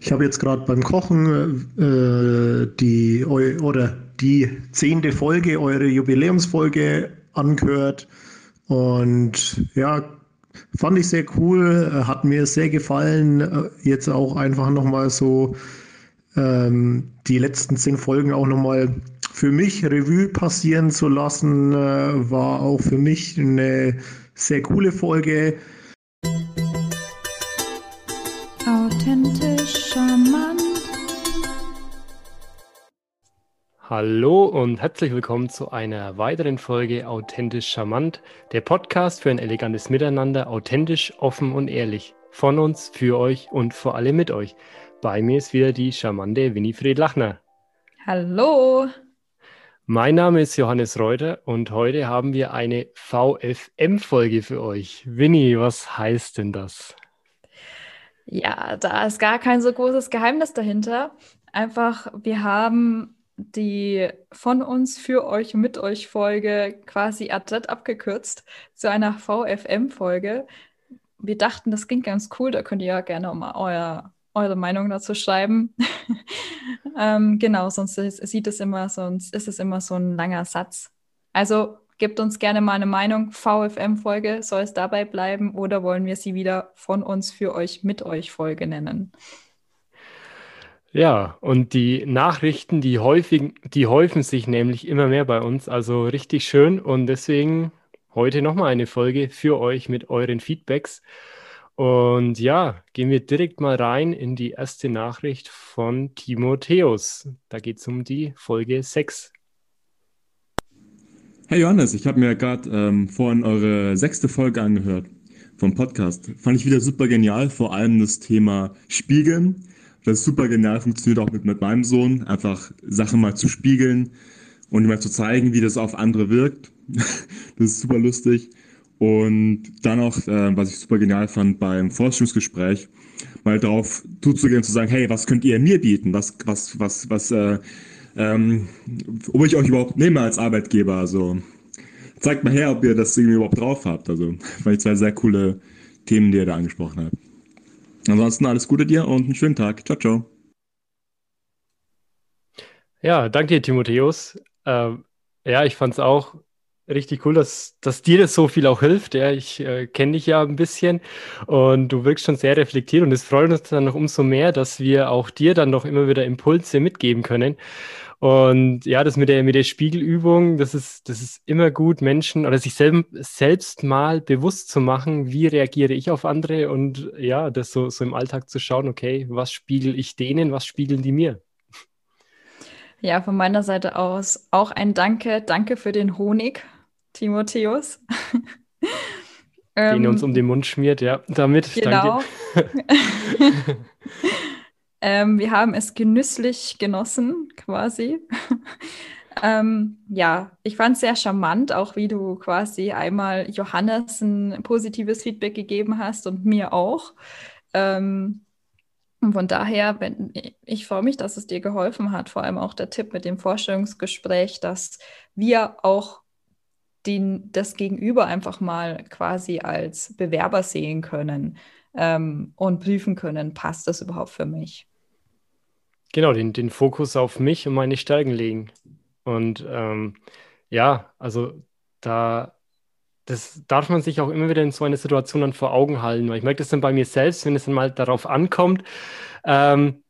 Ich habe jetzt gerade beim Kochen äh, die oder die zehnte Folge, eure Jubiläumsfolge angehört und ja, fand ich sehr cool, hat mir sehr gefallen. Jetzt auch einfach nochmal so ähm, die letzten zehn Folgen auch nochmal für mich Revue passieren zu lassen, äh, war auch für mich eine sehr coole Folge. Hallo und herzlich willkommen zu einer weiteren Folge Authentisch charmant, der Podcast für ein elegantes Miteinander, authentisch, offen und ehrlich. Von uns, für euch und vor allem mit euch. Bei mir ist wieder die charmante Winifred Lachner. Hallo. Mein Name ist Johannes Reuter und heute haben wir eine VFM-Folge für euch. Winnie, was heißt denn das? Ja, da ist gar kein so großes Geheimnis dahinter. Einfach, wir haben die von uns für euch mit euch Folge quasi ad abgekürzt zu einer VFM-Folge. Wir dachten, das klingt ganz cool, da könnt ihr ja gerne mal euer eure Meinung dazu schreiben. ähm, genau, sonst ist, sieht es immer, sonst ist es immer so ein langer Satz. Also gebt uns gerne mal eine Meinung. VFM-Folge, soll es dabei bleiben oder wollen wir sie wieder von uns für euch mit euch Folge nennen? Ja, und die Nachrichten, die, häufig, die häufen sich nämlich immer mehr bei uns. Also richtig schön. Und deswegen heute nochmal eine Folge für euch mit euren Feedbacks. Und ja, gehen wir direkt mal rein in die erste Nachricht von Timotheus. Da geht es um die Folge 6. Hey Johannes, ich habe mir gerade ähm, vorhin eure sechste Folge angehört vom Podcast. Fand ich wieder super genial, vor allem das Thema Spiegeln. Das ist super genial, funktioniert auch mit, mit meinem Sohn, einfach Sachen mal zu spiegeln und ihm mal zu zeigen, wie das auf andere wirkt. das ist super lustig. Und dann auch, äh, was ich super genial fand beim Forschungsgespräch, mal darauf zuzugehen, zu sagen, hey, was könnt ihr mir bieten? Was, was, was, was, äh, ähm, ob ich euch überhaupt nehme als Arbeitgeber? Also zeigt mal her, ob ihr das irgendwie überhaupt drauf habt. Also fand ich zwei sehr coole Themen, die ihr da angesprochen habt. Ansonsten alles Gute dir und einen schönen Tag. Ciao, ciao. Ja, danke dir, Timotheus. Ähm, ja, ich fand es auch richtig cool, dass, dass dir das so viel auch hilft. Ja, ich äh, kenne dich ja ein bisschen und du wirkst schon sehr reflektiert und es freut uns dann noch umso mehr, dass wir auch dir dann noch immer wieder Impulse mitgeben können. Und ja, das mit der, mit der Spiegelübung, das ist, das ist immer gut, Menschen oder sich selb, selbst mal bewusst zu machen, wie reagiere ich auf andere und ja, das so, so im Alltag zu schauen, okay, was spiegel ich denen, was spiegeln die mir? Ja, von meiner Seite aus auch ein Danke. Danke für den Honig. Timotheus. Den er uns um den Mund schmiert, ja, damit. Genau. ähm, wir haben es genüsslich genossen, quasi. ähm, ja, ich fand es sehr charmant, auch wie du quasi einmal Johannes ein positives Feedback gegeben hast und mir auch. Ähm, und von daher, wenn, ich freue mich, dass es dir geholfen hat, vor allem auch der Tipp mit dem Vorstellungsgespräch, dass wir auch den, das Gegenüber einfach mal quasi als Bewerber sehen können ähm, und prüfen können, passt das überhaupt für mich? Genau, den, den Fokus auf mich und meine Stärken legen. Und ähm, ja, also da, das darf man sich auch immer wieder in so einer Situation dann vor Augen halten, weil ich merke das dann bei mir selbst, wenn es dann mal darauf ankommt, ähm,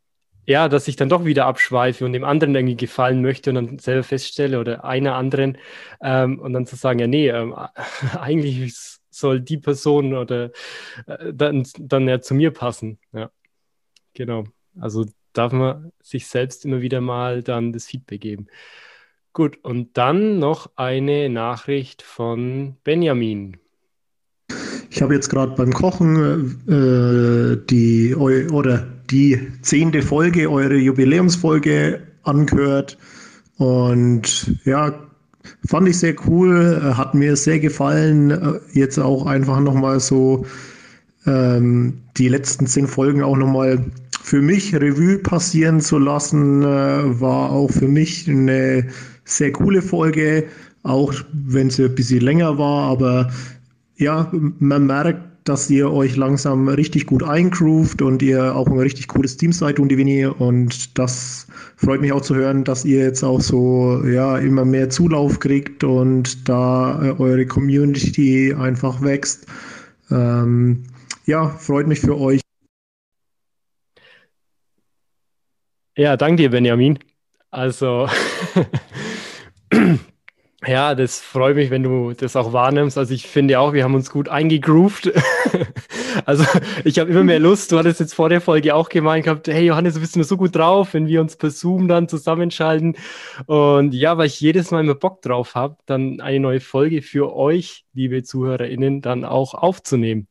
ja, dass ich dann doch wieder abschweife und dem anderen irgendwie gefallen möchte und dann selber feststelle oder einer anderen ähm, und dann zu sagen, ja, nee, ähm, eigentlich soll die Person oder äh, dann, dann ja zu mir passen. Ja, genau. Also darf man sich selbst immer wieder mal dann das Feedback geben. Gut, und dann noch eine Nachricht von Benjamin. Ich habe jetzt gerade beim Kochen äh, die oder die zehnte Folge, eure Jubiläumsfolge angehört. Und ja, fand ich sehr cool, hat mir sehr gefallen. Jetzt auch einfach nochmal so ähm, die letzten zehn Folgen auch nochmal für mich Revue passieren zu lassen, äh, war auch für mich eine sehr coole Folge, auch wenn sie ein bisschen länger war, aber ja, man merkt, dass ihr euch langsam richtig gut eingroovt und ihr auch ein richtig cooles Team seid, und die Winnie. Und das freut mich auch zu hören, dass ihr jetzt auch so ja immer mehr Zulauf kriegt und da äh, eure Community einfach wächst. Ähm, ja, freut mich für euch. Ja, danke dir, Benjamin. Also, ja, das freut mich, wenn du das auch wahrnimmst. Also ich finde auch, wir haben uns gut eingegroovt. also ich habe immer mehr Lust. Du hattest jetzt vor der Folge auch gemeint gehabt, hey Johannes, du bist nur so gut drauf, wenn wir uns per Zoom dann zusammenschalten. Und ja, weil ich jedes Mal immer Bock drauf habe, dann eine neue Folge für euch, liebe ZuhörerInnen, dann auch aufzunehmen.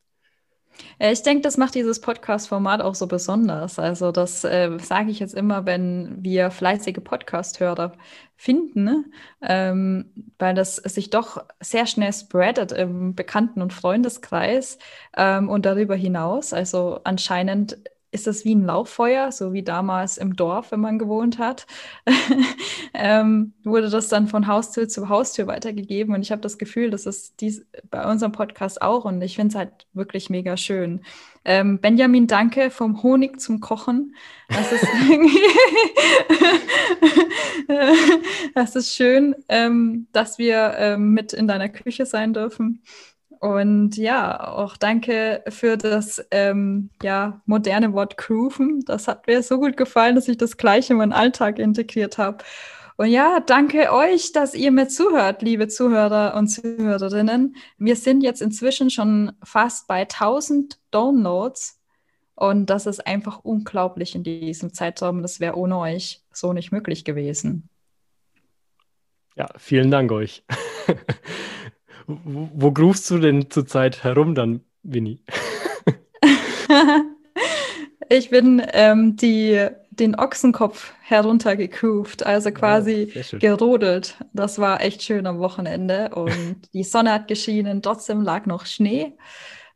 Ich denke, das macht dieses Podcast-Format auch so besonders. Also das äh, sage ich jetzt immer, wenn wir fleißige Podcast-Hörer finden, ne? ähm, weil das sich doch sehr schnell spreadet im Bekannten- und Freundeskreis ähm, und darüber hinaus. Also anscheinend ist das wie ein Lauffeuer, so wie damals im Dorf, wenn man gewohnt hat. ähm, wurde das dann von Haustür zu Haustür weitergegeben. Und ich habe das Gefühl, das ist dies bei unserem Podcast auch. Und ich finde es halt wirklich mega schön. Ähm, Benjamin, danke vom Honig zum Kochen. Das ist, das ist schön, ähm, dass wir ähm, mit in deiner Küche sein dürfen. Und ja, auch danke für das ähm, ja, moderne Wort Grooven. Das hat mir so gut gefallen, dass ich das gleich in meinen Alltag integriert habe. Und ja, danke euch, dass ihr mir zuhört, liebe Zuhörer und Zuhörerinnen. Wir sind jetzt inzwischen schon fast bei 1000 Downloads. Und das ist einfach unglaublich in diesem Zeitraum. Das wäre ohne euch so nicht möglich gewesen. Ja, vielen Dank euch. Wo, wo grufst du denn zurzeit herum dann, Winnie? ich bin ähm, die, den Ochsenkopf heruntergegroovt, also quasi oh, gerodelt. Das war echt schön am Wochenende und die Sonne hat geschienen, trotzdem lag noch Schnee.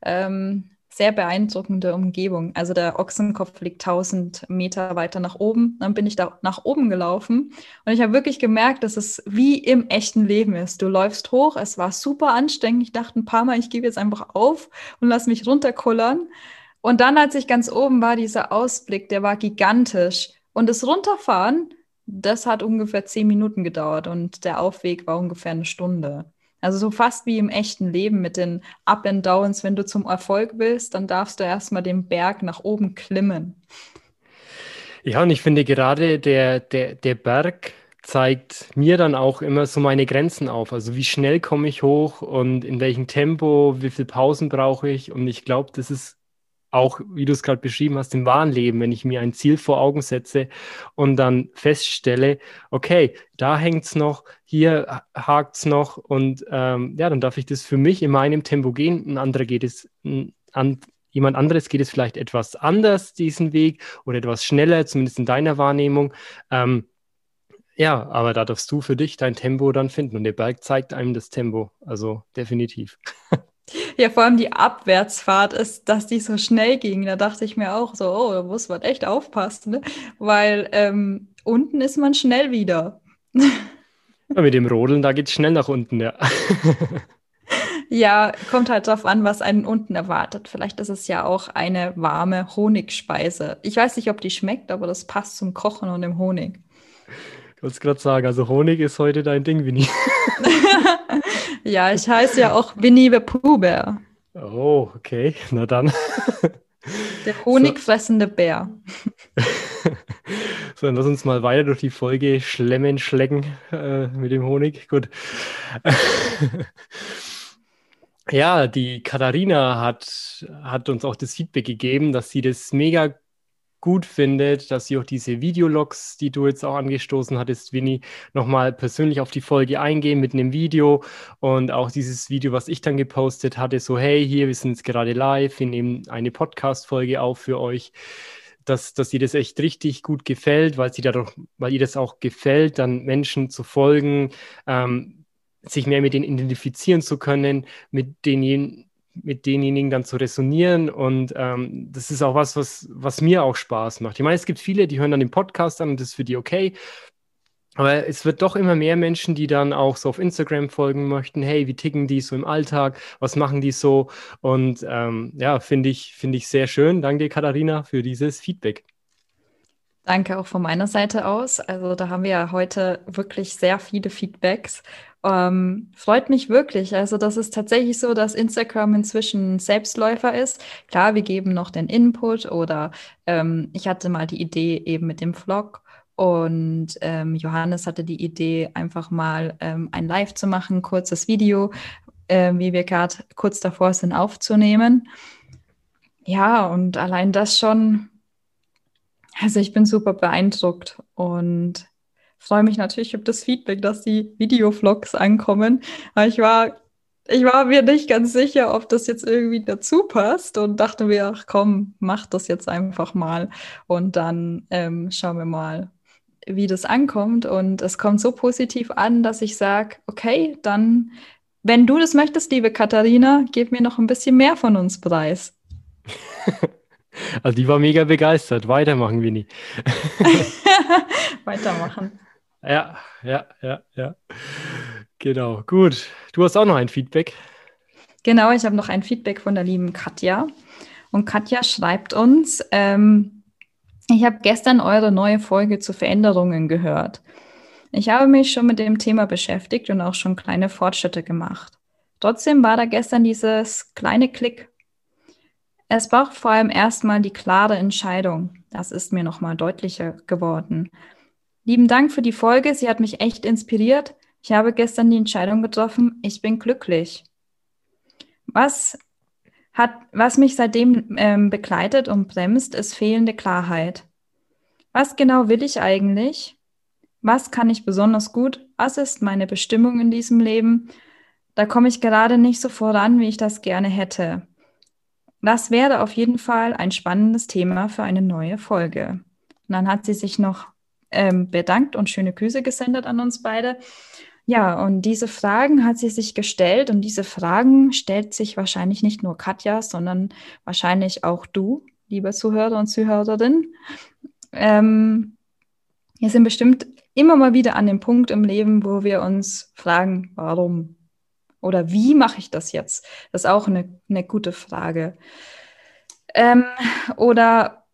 Ähm, sehr beeindruckende Umgebung. Also der Ochsenkopf liegt 1000 Meter weiter nach oben. Dann bin ich da nach oben gelaufen und ich habe wirklich gemerkt, dass es wie im echten Leben ist. Du läufst hoch, es war super anstrengend. Ich dachte ein paar Mal, ich gebe jetzt einfach auf und lass mich runterkullern. Und dann, als ich ganz oben war, dieser Ausblick, der war gigantisch. Und das Runterfahren, das hat ungefähr zehn Minuten gedauert und der Aufweg war ungefähr eine Stunde. Also so fast wie im echten Leben mit den Up and Downs. Wenn du zum Erfolg willst, dann darfst du erstmal den Berg nach oben klimmen. Ja, und ich finde gerade der, der, der Berg zeigt mir dann auch immer so meine Grenzen auf. Also wie schnell komme ich hoch und in welchem Tempo, wie viele Pausen brauche ich. Und ich glaube, das ist auch, wie du es gerade beschrieben hast, im wahren Leben, wenn ich mir ein Ziel vor Augen setze und dann feststelle, okay, da hängt es noch, hier hakt es noch und ähm, ja, dann darf ich das für mich in meinem Tempo gehen. Ein anderer geht es an, jemand anderes geht es vielleicht etwas anders, diesen Weg, oder etwas schneller, zumindest in deiner Wahrnehmung. Ähm, ja, aber da darfst du für dich dein Tempo dann finden und der Berg zeigt einem das Tempo, also definitiv. Ja, vor allem die Abwärtsfahrt ist, dass die so schnell ging. Da dachte ich mir auch so, oh, da muss man echt aufpassen, ne? weil ähm, unten ist man schnell wieder. Ja, mit dem Rodeln, da geht es schnell nach unten, ja. Ja, kommt halt drauf an, was einen unten erwartet. Vielleicht ist es ja auch eine warme Honigspeise. Ich weiß nicht, ob die schmeckt, aber das passt zum Kochen und dem Honig. Ich wollte es gerade sagen, also Honig ist heute dein Ding, Winnie. Ja, ich heiße ja auch Winnie the Pooh Bär. Oh, okay. Na dann. Der honigfressende so. Bär. so, dann lass uns mal weiter durch die Folge schlemmen, schlecken äh, mit dem Honig. Gut. ja, die Katharina hat, hat uns auch das Feedback gegeben, dass sie das mega gut findet, dass sie auch diese Videologs, die du jetzt auch angestoßen hattest, Winnie, nochmal persönlich auf die Folge eingehen mit einem Video. Und auch dieses Video, was ich dann gepostet hatte, so hey, hier, wir sind jetzt gerade live, wir nehmen eine Podcast-Folge auf für euch dass, dass ihr das echt richtig gut gefällt, weil sie dadurch, weil ihr das auch gefällt, dann Menschen zu folgen, ähm, sich mehr mit denen identifizieren zu können, mit denen mit denjenigen dann zu resonieren. Und ähm, das ist auch was, was, was mir auch Spaß macht. Ich meine, es gibt viele, die hören dann den Podcast an und das ist für die okay. Aber es wird doch immer mehr Menschen, die dann auch so auf Instagram folgen möchten. Hey, wie ticken die so im Alltag? Was machen die so? Und ähm, ja, finde ich, finde ich sehr schön. Danke dir, Katharina, für dieses Feedback. Danke auch von meiner Seite aus. Also da haben wir ja heute wirklich sehr viele Feedbacks. Ähm, freut mich wirklich. Also das ist tatsächlich so, dass Instagram inzwischen Selbstläufer ist. Klar, wir geben noch den Input oder ähm, ich hatte mal die Idee eben mit dem Vlog und ähm, Johannes hatte die Idee, einfach mal ähm, ein Live zu machen, kurzes Video, äh, wie wir gerade kurz davor sind aufzunehmen. Ja, und allein das schon, also ich bin super beeindruckt und freue mich natürlich über das Feedback, dass die Videovlogs ankommen. Aber ich war, ich war mir nicht ganz sicher, ob das jetzt irgendwie dazu passt und dachte mir, ach komm, mach das jetzt einfach mal und dann ähm, schauen wir mal, wie das ankommt. Und es kommt so positiv an, dass ich sage, okay, dann, wenn du das möchtest, liebe Katharina, gib mir noch ein bisschen mehr von uns preis. Also die war mega begeistert. Weitermachen, Winnie. Weitermachen. Ja, ja, ja, ja. Genau, gut. Du hast auch noch ein Feedback. Genau, ich habe noch ein Feedback von der lieben Katja. Und Katja schreibt uns, ähm, ich habe gestern eure neue Folge zu Veränderungen gehört. Ich habe mich schon mit dem Thema beschäftigt und auch schon kleine Fortschritte gemacht. Trotzdem war da gestern dieses kleine Klick. Es braucht vor allem erstmal die klare Entscheidung. Das ist mir nochmal deutlicher geworden. Lieben Dank für die Folge. Sie hat mich echt inspiriert. Ich habe gestern die Entscheidung getroffen. Ich bin glücklich. Was hat, was mich seitdem ähm, begleitet und bremst, ist fehlende Klarheit. Was genau will ich eigentlich? Was kann ich besonders gut? Was ist meine Bestimmung in diesem Leben? Da komme ich gerade nicht so voran, wie ich das gerne hätte. Das wäre auf jeden Fall ein spannendes Thema für eine neue Folge. Und dann hat sie sich noch ähm, bedankt und schöne Grüße gesendet an uns beide. Ja, und diese Fragen hat sie sich gestellt und diese Fragen stellt sich wahrscheinlich nicht nur Katja, sondern wahrscheinlich auch du, liebe Zuhörer und Zuhörerin. Ähm, wir sind bestimmt immer mal wieder an dem Punkt im Leben, wo wir uns fragen, warum oder wie mache ich das jetzt? Das ist auch eine, eine gute Frage. Ähm, oder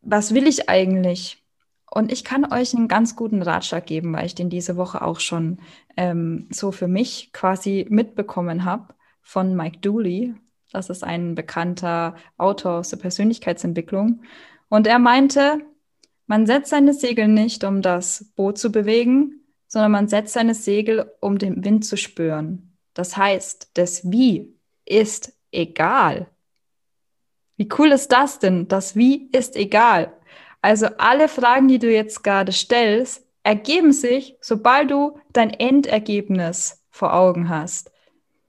was will ich eigentlich? Und ich kann euch einen ganz guten Ratschlag geben, weil ich den diese Woche auch schon ähm, so für mich quasi mitbekommen habe von Mike Dooley. Das ist ein bekannter Autor aus der Persönlichkeitsentwicklung. Und er meinte, man setzt seine Segel nicht, um das Boot zu bewegen, sondern man setzt seine Segel, um den Wind zu spüren. Das heißt, das Wie ist egal. Wie cool ist das denn? Das Wie ist egal. Also alle Fragen, die du jetzt gerade stellst, ergeben sich, sobald du dein Endergebnis vor Augen hast.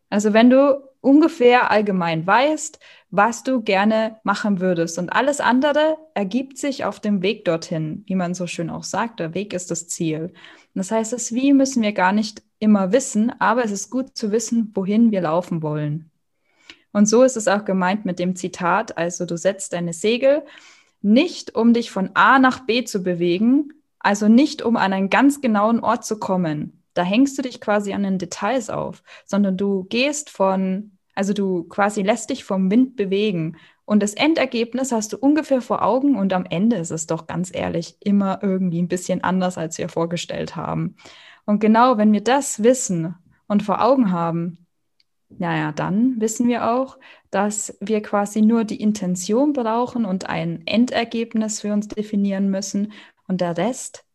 Also wenn du ungefähr allgemein weißt, was du gerne machen würdest. Und alles andere ergibt sich auf dem Weg dorthin, wie man so schön auch sagt. Der Weg ist das Ziel. das heißt, das Wie müssen wir gar nicht immer wissen, aber es ist gut zu wissen, wohin wir laufen wollen. Und so ist es auch gemeint mit dem Zitat. Also du setzt deine Segel nicht um dich von A nach B zu bewegen, also nicht um an einen ganz genauen Ort zu kommen. Da hängst du dich quasi an den Details auf, sondern du gehst von, also du quasi lässt dich vom Wind bewegen. Und das Endergebnis hast du ungefähr vor Augen und am Ende ist es doch ganz ehrlich immer irgendwie ein bisschen anders, als wir vorgestellt haben. Und genau wenn wir das wissen und vor Augen haben, naja, dann wissen wir auch, dass wir quasi nur die Intention brauchen und ein Endergebnis für uns definieren müssen. Und der Rest,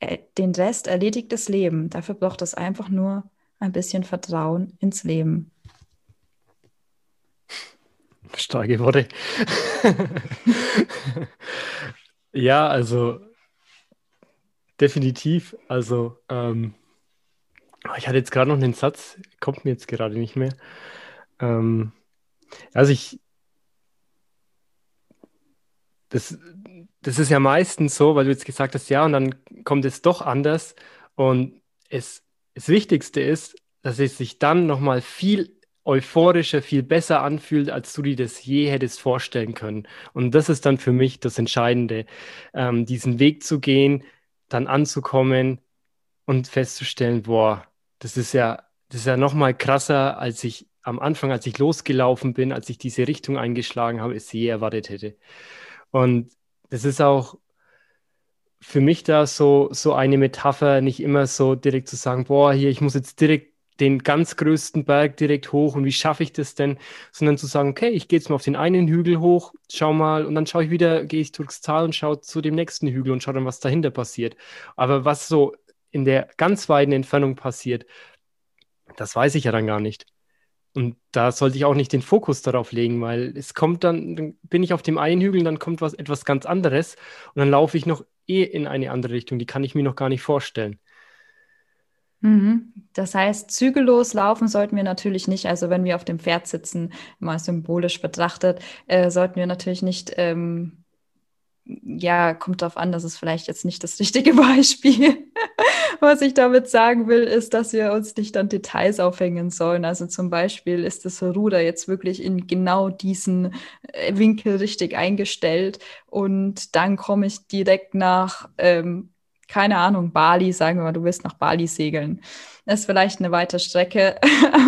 äh, den Rest erledigt das Leben. Dafür braucht es einfach nur ein bisschen Vertrauen ins Leben. Starke Worte. ja, also definitiv. Also ähm, ich hatte jetzt gerade noch einen Satz, kommt mir jetzt gerade nicht mehr. Ähm, also ich, das, das ist ja meistens so, weil du jetzt gesagt hast, ja, und dann kommt es doch anders. Und es, das Wichtigste ist, dass es sich dann nochmal viel euphorischer, viel besser anfühlt, als du dir das je hättest vorstellen können. Und das ist dann für mich das Entscheidende, ähm, diesen Weg zu gehen, dann anzukommen, und festzustellen, boah, das ist ja, das ist ja noch mal krasser, als ich am Anfang, als ich losgelaufen bin, als ich diese Richtung eingeschlagen habe, es je erwartet hätte. Und das ist auch für mich da so, so eine Metapher, nicht immer so direkt zu sagen, boah, hier, ich muss jetzt direkt den ganz größten Berg direkt hoch und wie schaffe ich das denn, sondern zu sagen, okay, ich gehe jetzt mal auf den einen Hügel hoch, schau mal und dann schaue ich wieder, gehe ich durchs Tal und schaue zu dem nächsten Hügel und schaue dann, was dahinter passiert. Aber was so in der ganz weiten Entfernung passiert, das weiß ich ja dann gar nicht. Und da sollte ich auch nicht den Fokus darauf legen, weil es kommt dann, dann bin ich auf dem einen Hügel, dann kommt was etwas ganz anderes und dann laufe ich noch eh in eine andere Richtung, die kann ich mir noch gar nicht vorstellen. Mhm. Das heißt, zügellos laufen sollten wir natürlich nicht. Also wenn wir auf dem Pferd sitzen, mal symbolisch betrachtet, äh, sollten wir natürlich nicht, ähm, ja, kommt darauf an, das ist vielleicht jetzt nicht das richtige Beispiel. Was ich damit sagen will, ist, dass wir uns nicht an Details aufhängen sollen. Also zum Beispiel ist das Ruder jetzt wirklich in genau diesen äh, Winkel richtig eingestellt und dann komme ich direkt nach ähm, keine Ahnung, Bali, sagen wir mal, du willst nach Bali segeln. Das ist vielleicht eine weite Strecke,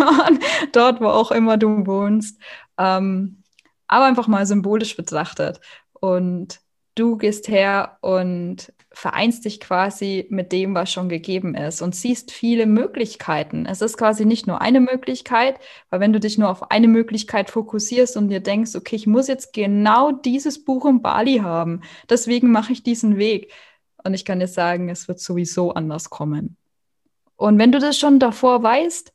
dort, wo auch immer du wohnst. Ähm, aber einfach mal symbolisch betrachtet. Und du gehst her und vereinst dich quasi mit dem, was schon gegeben ist und siehst viele Möglichkeiten. Es ist quasi nicht nur eine Möglichkeit, weil wenn du dich nur auf eine Möglichkeit fokussierst und dir denkst, okay, ich muss jetzt genau dieses Buch in Bali haben, deswegen mache ich diesen Weg und ich kann dir sagen, es wird sowieso anders kommen. Und wenn du das schon davor weißt,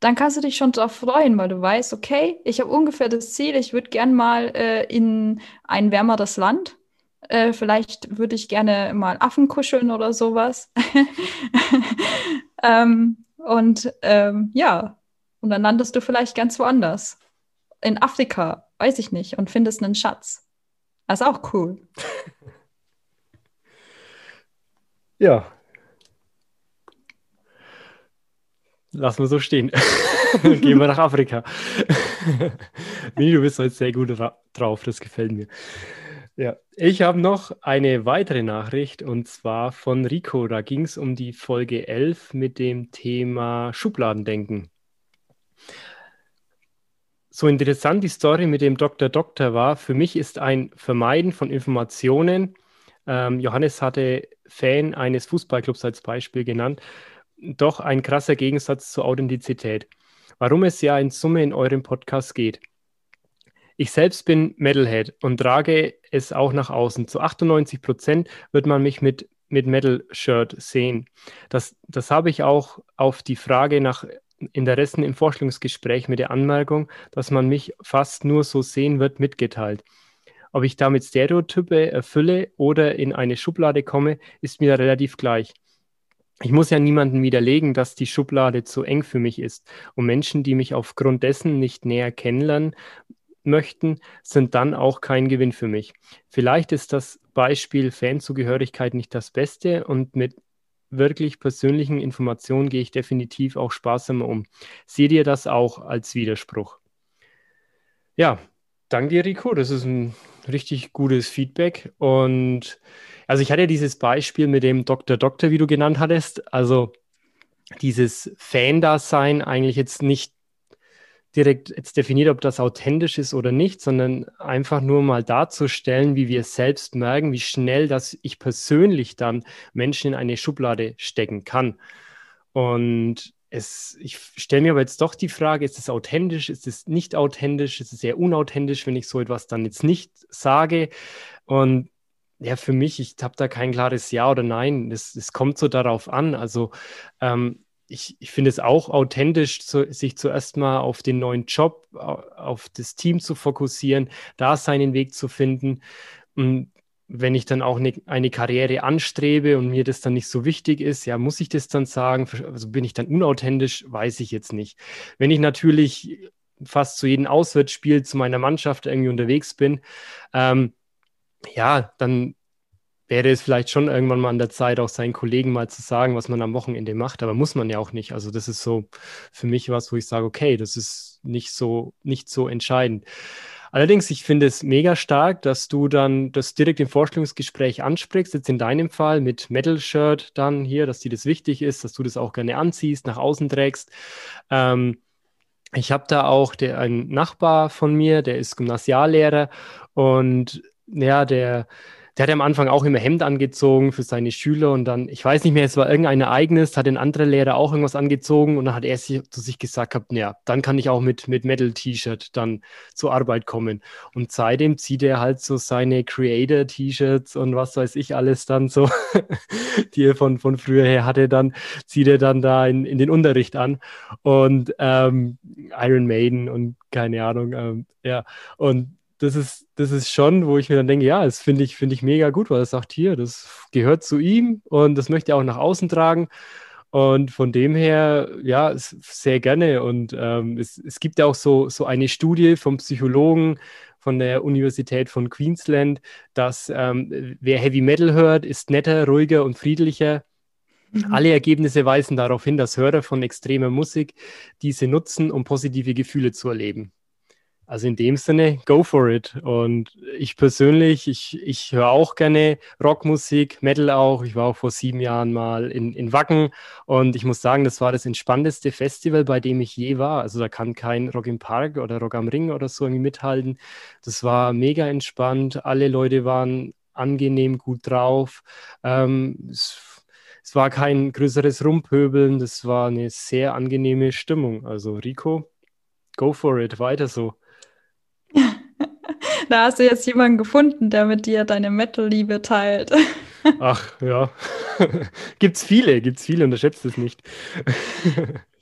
dann kannst du dich schon darauf freuen, weil du weißt, okay, ich habe ungefähr das Ziel, ich würde gern mal äh, in ein wärmeres Land. Äh, vielleicht würde ich gerne mal Affen kuscheln oder sowas. ähm, und ähm, ja, und dann landest du vielleicht ganz woanders. In Afrika, weiß ich nicht, und findest einen Schatz. Das ist auch cool. Ja. Lassen wir so stehen. Gehen wir nach Afrika. Mini, du bist heute sehr gut drauf, das gefällt mir. Ja, ich habe noch eine weitere Nachricht und zwar von Rico. Da ging es um die Folge 11 mit dem Thema Schubladendenken. So interessant die Story mit dem Dr. Doktor war, für mich ist ein Vermeiden von Informationen. Ähm, Johannes hatte Fan eines Fußballclubs als Beispiel genannt, doch ein krasser Gegensatz zur Authentizität. Warum es ja in Summe in eurem Podcast geht. Ich selbst bin Metalhead und trage es auch nach außen. Zu 98 Prozent wird man mich mit, mit Metal-Shirt sehen. Das, das habe ich auch auf die Frage nach Interessen im Vorstellungsgespräch mit der Anmerkung, dass man mich fast nur so sehen wird, mitgeteilt. Ob ich damit Stereotype erfülle oder in eine Schublade komme, ist mir relativ gleich. Ich muss ja niemandem widerlegen, dass die Schublade zu eng für mich ist. Und Menschen, die mich aufgrund dessen nicht näher kennenlernen möchten, sind dann auch kein Gewinn für mich. Vielleicht ist das Beispiel Fanzugehörigkeit nicht das Beste und mit wirklich persönlichen Informationen gehe ich definitiv auch sparsamer um. Seht ihr das auch als Widerspruch? Ja, danke dir, Rico. Das ist ein richtig gutes Feedback. Und also ich hatte dieses Beispiel mit dem Dr. Doktor, wie du genannt hattest. Also dieses Fan-Dasein eigentlich jetzt nicht direkt jetzt definiert, ob das authentisch ist oder nicht, sondern einfach nur mal darzustellen, wie wir selbst merken, wie schnell das ich persönlich dann Menschen in eine Schublade stecken kann. Und es, ich stelle mir aber jetzt doch die Frage, ist es authentisch, ist es nicht authentisch, ist es sehr unauthentisch, wenn ich so etwas dann jetzt nicht sage? Und ja, für mich, ich habe da kein klares Ja oder Nein. Es, es kommt so darauf an. Also ähm, ich, ich finde es auch authentisch, zu, sich zuerst mal auf den neuen Job, auf das Team zu fokussieren, da seinen Weg zu finden. Und wenn ich dann auch eine, eine, Karriere anstrebe und mir das dann nicht so wichtig ist, ja, muss ich das dann sagen? Also bin ich dann unauthentisch? Weiß ich jetzt nicht. Wenn ich natürlich fast zu jedem Auswärtsspiel zu meiner Mannschaft irgendwie unterwegs bin, ähm, ja, dann wäre es vielleicht schon irgendwann mal an der Zeit, auch seinen Kollegen mal zu sagen, was man am Wochenende macht, aber muss man ja auch nicht. Also das ist so für mich was, wo ich sage, okay, das ist nicht so, nicht so entscheidend. Allerdings, ich finde es mega stark, dass du dann das direkt im Vorstellungsgespräch ansprichst, jetzt in deinem Fall mit Metal-Shirt dann hier, dass dir das wichtig ist, dass du das auch gerne anziehst, nach außen trägst. Ähm, ich habe da auch der, einen Nachbar von mir, der ist Gymnasiallehrer und ja, der der hat am Anfang auch immer Hemd angezogen für seine Schüler und dann, ich weiß nicht mehr, es war irgendein Ereignis, hat ein anderer Lehrer auch irgendwas angezogen und dann hat er sich, zu sich gesagt gehabt, ja, dann kann ich auch mit, mit Metal-T-Shirt dann zur Arbeit kommen. Und seitdem zieht er halt so seine Creator-T-Shirts und was weiß ich alles dann so, die er von, von früher her hatte, dann zieht er dann da in, in den Unterricht an und ähm, Iron Maiden und keine Ahnung, ähm, ja, und das ist, das ist schon, wo ich mir dann denke, ja, das finde ich, finde ich mega gut, weil er sagt, hier, das gehört zu ihm und das möchte er auch nach außen tragen. Und von dem her, ja, sehr gerne. Und ähm, es, es gibt ja auch so, so eine Studie vom Psychologen von der Universität von Queensland, dass ähm, wer Heavy Metal hört, ist netter, ruhiger und friedlicher. Mhm. Alle Ergebnisse weisen darauf hin, dass Hörer von extremer Musik diese nutzen, um positive Gefühle zu erleben. Also in dem Sinne, go for it. Und ich persönlich, ich, ich höre auch gerne Rockmusik, Metal auch. Ich war auch vor sieben Jahren mal in, in Wacken und ich muss sagen, das war das entspannteste Festival, bei dem ich je war. Also da kann kein Rock im Park oder Rock am Ring oder so irgendwie mithalten. Das war mega entspannt. Alle Leute waren angenehm gut drauf. Ähm, es, es war kein größeres Rumpöbeln. Das war eine sehr angenehme Stimmung. Also Rico, go for it, weiter so. Da hast du jetzt jemanden gefunden, der mit dir deine Metal-Liebe teilt. Ach ja, gibt's viele, gibt's viele, unterschätzt es nicht.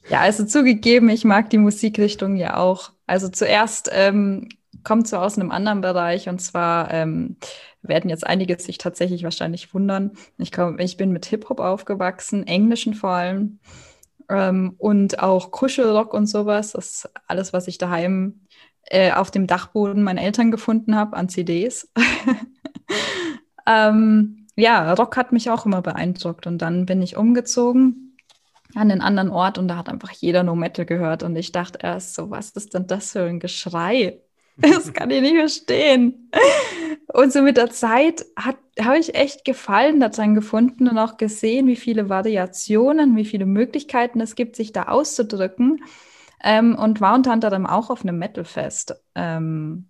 ja, also zugegeben, ich mag die Musikrichtung ja auch. Also zuerst ähm, kommt so aus einem anderen Bereich und zwar ähm, werden jetzt einige sich tatsächlich wahrscheinlich wundern. Ich, komm, ich bin mit Hip-Hop aufgewachsen, englischen vor allem ähm, und auch Kuschelrock und sowas. Das ist alles, was ich daheim äh, auf dem Dachboden meiner Eltern gefunden habe an CDs. ähm, ja, Rock hat mich auch immer beeindruckt und dann bin ich umgezogen an einen anderen Ort und da hat einfach jeder No Metal gehört und ich dachte erst so, was ist denn das für ein Geschrei? Das kann ich nicht verstehen. Und so mit der Zeit habe ich echt Gefallen daran gefunden und auch gesehen, wie viele Variationen, wie viele Möglichkeiten es gibt, sich da auszudrücken ähm, und war unter anderem auch auf einem Metalfest. Ähm,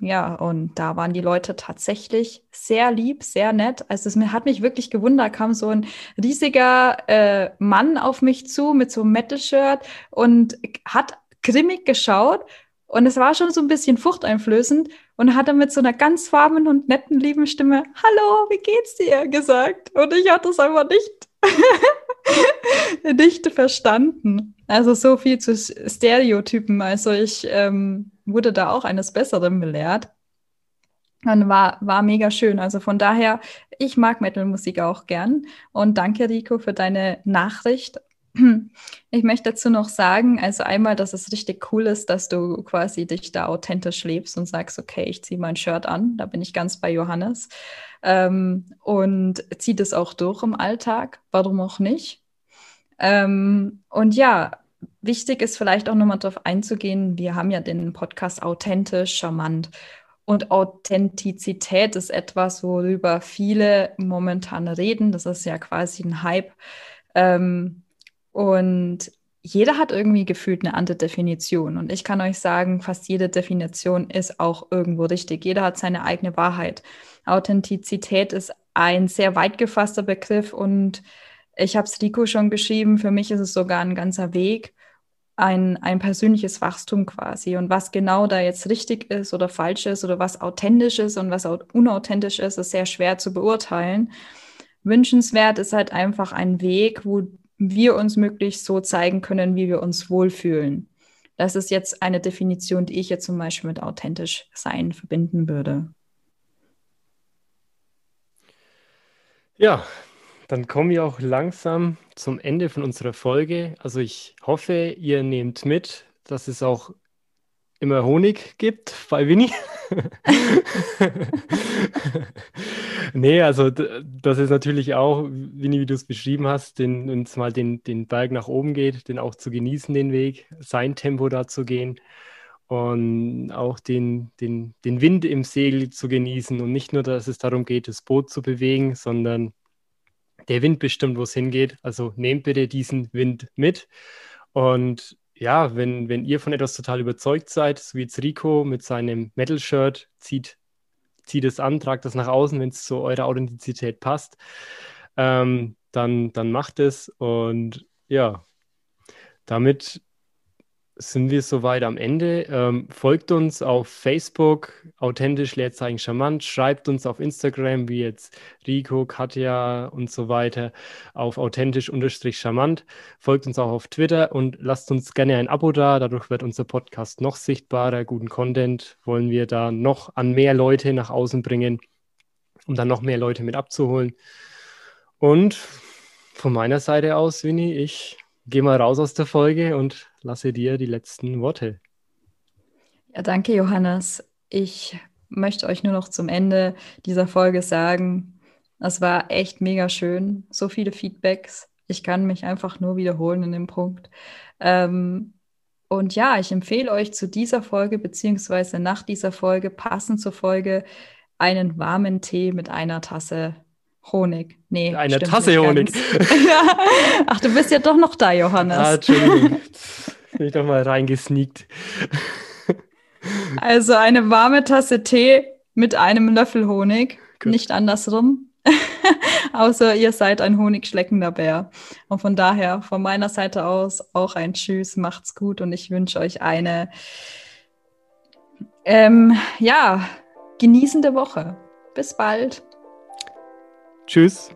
ja, und da waren die Leute tatsächlich sehr lieb, sehr nett. Also es hat mich wirklich gewundert, kam so ein riesiger äh, Mann auf mich zu mit so einem Metal-Shirt und hat grimmig geschaut und es war schon so ein bisschen furchteinflößend und hat dann mit so einer ganz warmen und netten, lieben Stimme, Hallo, wie geht's dir? gesagt. Und ich hatte es einfach nicht, nicht verstanden. Also so viel zu Stereotypen. Also ich ähm, wurde da auch eines Besseren belehrt. Und war, war mega schön. Also von daher, ich mag Metal-Musik auch gern. Und danke, Rico, für deine Nachricht. Ich möchte dazu noch sagen, also einmal, dass es richtig cool ist, dass du quasi dich da authentisch lebst und sagst, okay, ich ziehe mein Shirt an. Da bin ich ganz bei Johannes. Ähm, und ziehe das auch durch im Alltag. Warum auch nicht? Ähm, und ja, wichtig ist vielleicht auch nochmal darauf einzugehen, wir haben ja den Podcast authentisch, charmant. Und Authentizität ist etwas, worüber viele momentan reden. Das ist ja quasi ein Hype. Ähm, und jeder hat irgendwie gefühlt eine andere Definition. Und ich kann euch sagen, fast jede Definition ist auch irgendwo richtig. Jeder hat seine eigene Wahrheit. Authentizität ist ein sehr weit gefasster Begriff und ich habe es Rico schon geschrieben, für mich ist es sogar ein ganzer Weg, ein, ein persönliches Wachstum quasi. Und was genau da jetzt richtig ist oder falsch ist oder was authentisch ist und was unauthentisch ist, ist sehr schwer zu beurteilen. Wünschenswert ist halt einfach ein Weg, wo wir uns möglichst so zeigen können, wie wir uns wohlfühlen. Das ist jetzt eine Definition, die ich jetzt zum Beispiel mit authentisch sein verbinden würde. Ja, dann kommen wir auch langsam zum Ende von unserer Folge. Also ich hoffe, ihr nehmt mit, dass es auch immer Honig gibt bei Winnie. nee, also das ist natürlich auch, Winnie, wie du es beschrieben hast, wenn es mal den, den Berg nach oben geht, den auch zu genießen, den Weg, sein Tempo da zu gehen. und auch den, den, den Wind im Segel zu genießen und nicht nur, dass es darum geht, das Boot zu bewegen, sondern der Wind bestimmt, wo es hingeht. Also nehmt bitte diesen Wind mit. Und ja, wenn, wenn ihr von etwas total überzeugt seid, so wie jetzt Rico mit seinem Metal-Shirt, zieht, zieht es an, tragt das nach außen, wenn es zu eurer Authentizität passt, ähm, dann, dann macht es. Und ja, damit sind wir soweit am Ende. Ähm, folgt uns auf Facebook, authentisch Leerzeichen charmant. Schreibt uns auf Instagram, wie jetzt Rico, Katja und so weiter, auf authentisch unterstrich charmant. Folgt uns auch auf Twitter und lasst uns gerne ein Abo da. Dadurch wird unser Podcast noch sichtbarer. Guten Content wollen wir da noch an mehr Leute nach außen bringen, um dann noch mehr Leute mit abzuholen. Und von meiner Seite aus, Winnie, ich gehe mal raus aus der Folge und lasse dir die letzten Worte. Ja, danke, Johannes. Ich möchte euch nur noch zum Ende dieser Folge sagen, es war echt mega schön. So viele Feedbacks. Ich kann mich einfach nur wiederholen in dem Punkt. Ähm, und ja, ich empfehle euch zu dieser Folge, beziehungsweise nach dieser Folge, passend zur Folge, einen warmen Tee mit einer Tasse Honig. Nee, eine Tasse Honig. Ach, du bist ja doch noch da, Johannes. Ah, Entschuldigung. Bin ich doch mal reingesneakt. Also eine warme Tasse Tee mit einem Löffel Honig, Gut. nicht andersrum. Außer ihr seid ein honigschleckender Bär. Und von daher, von meiner Seite aus, auch ein Tschüss, macht's gut und ich wünsche euch eine, ähm, ja, genießende Woche. Bis bald. Tschüss.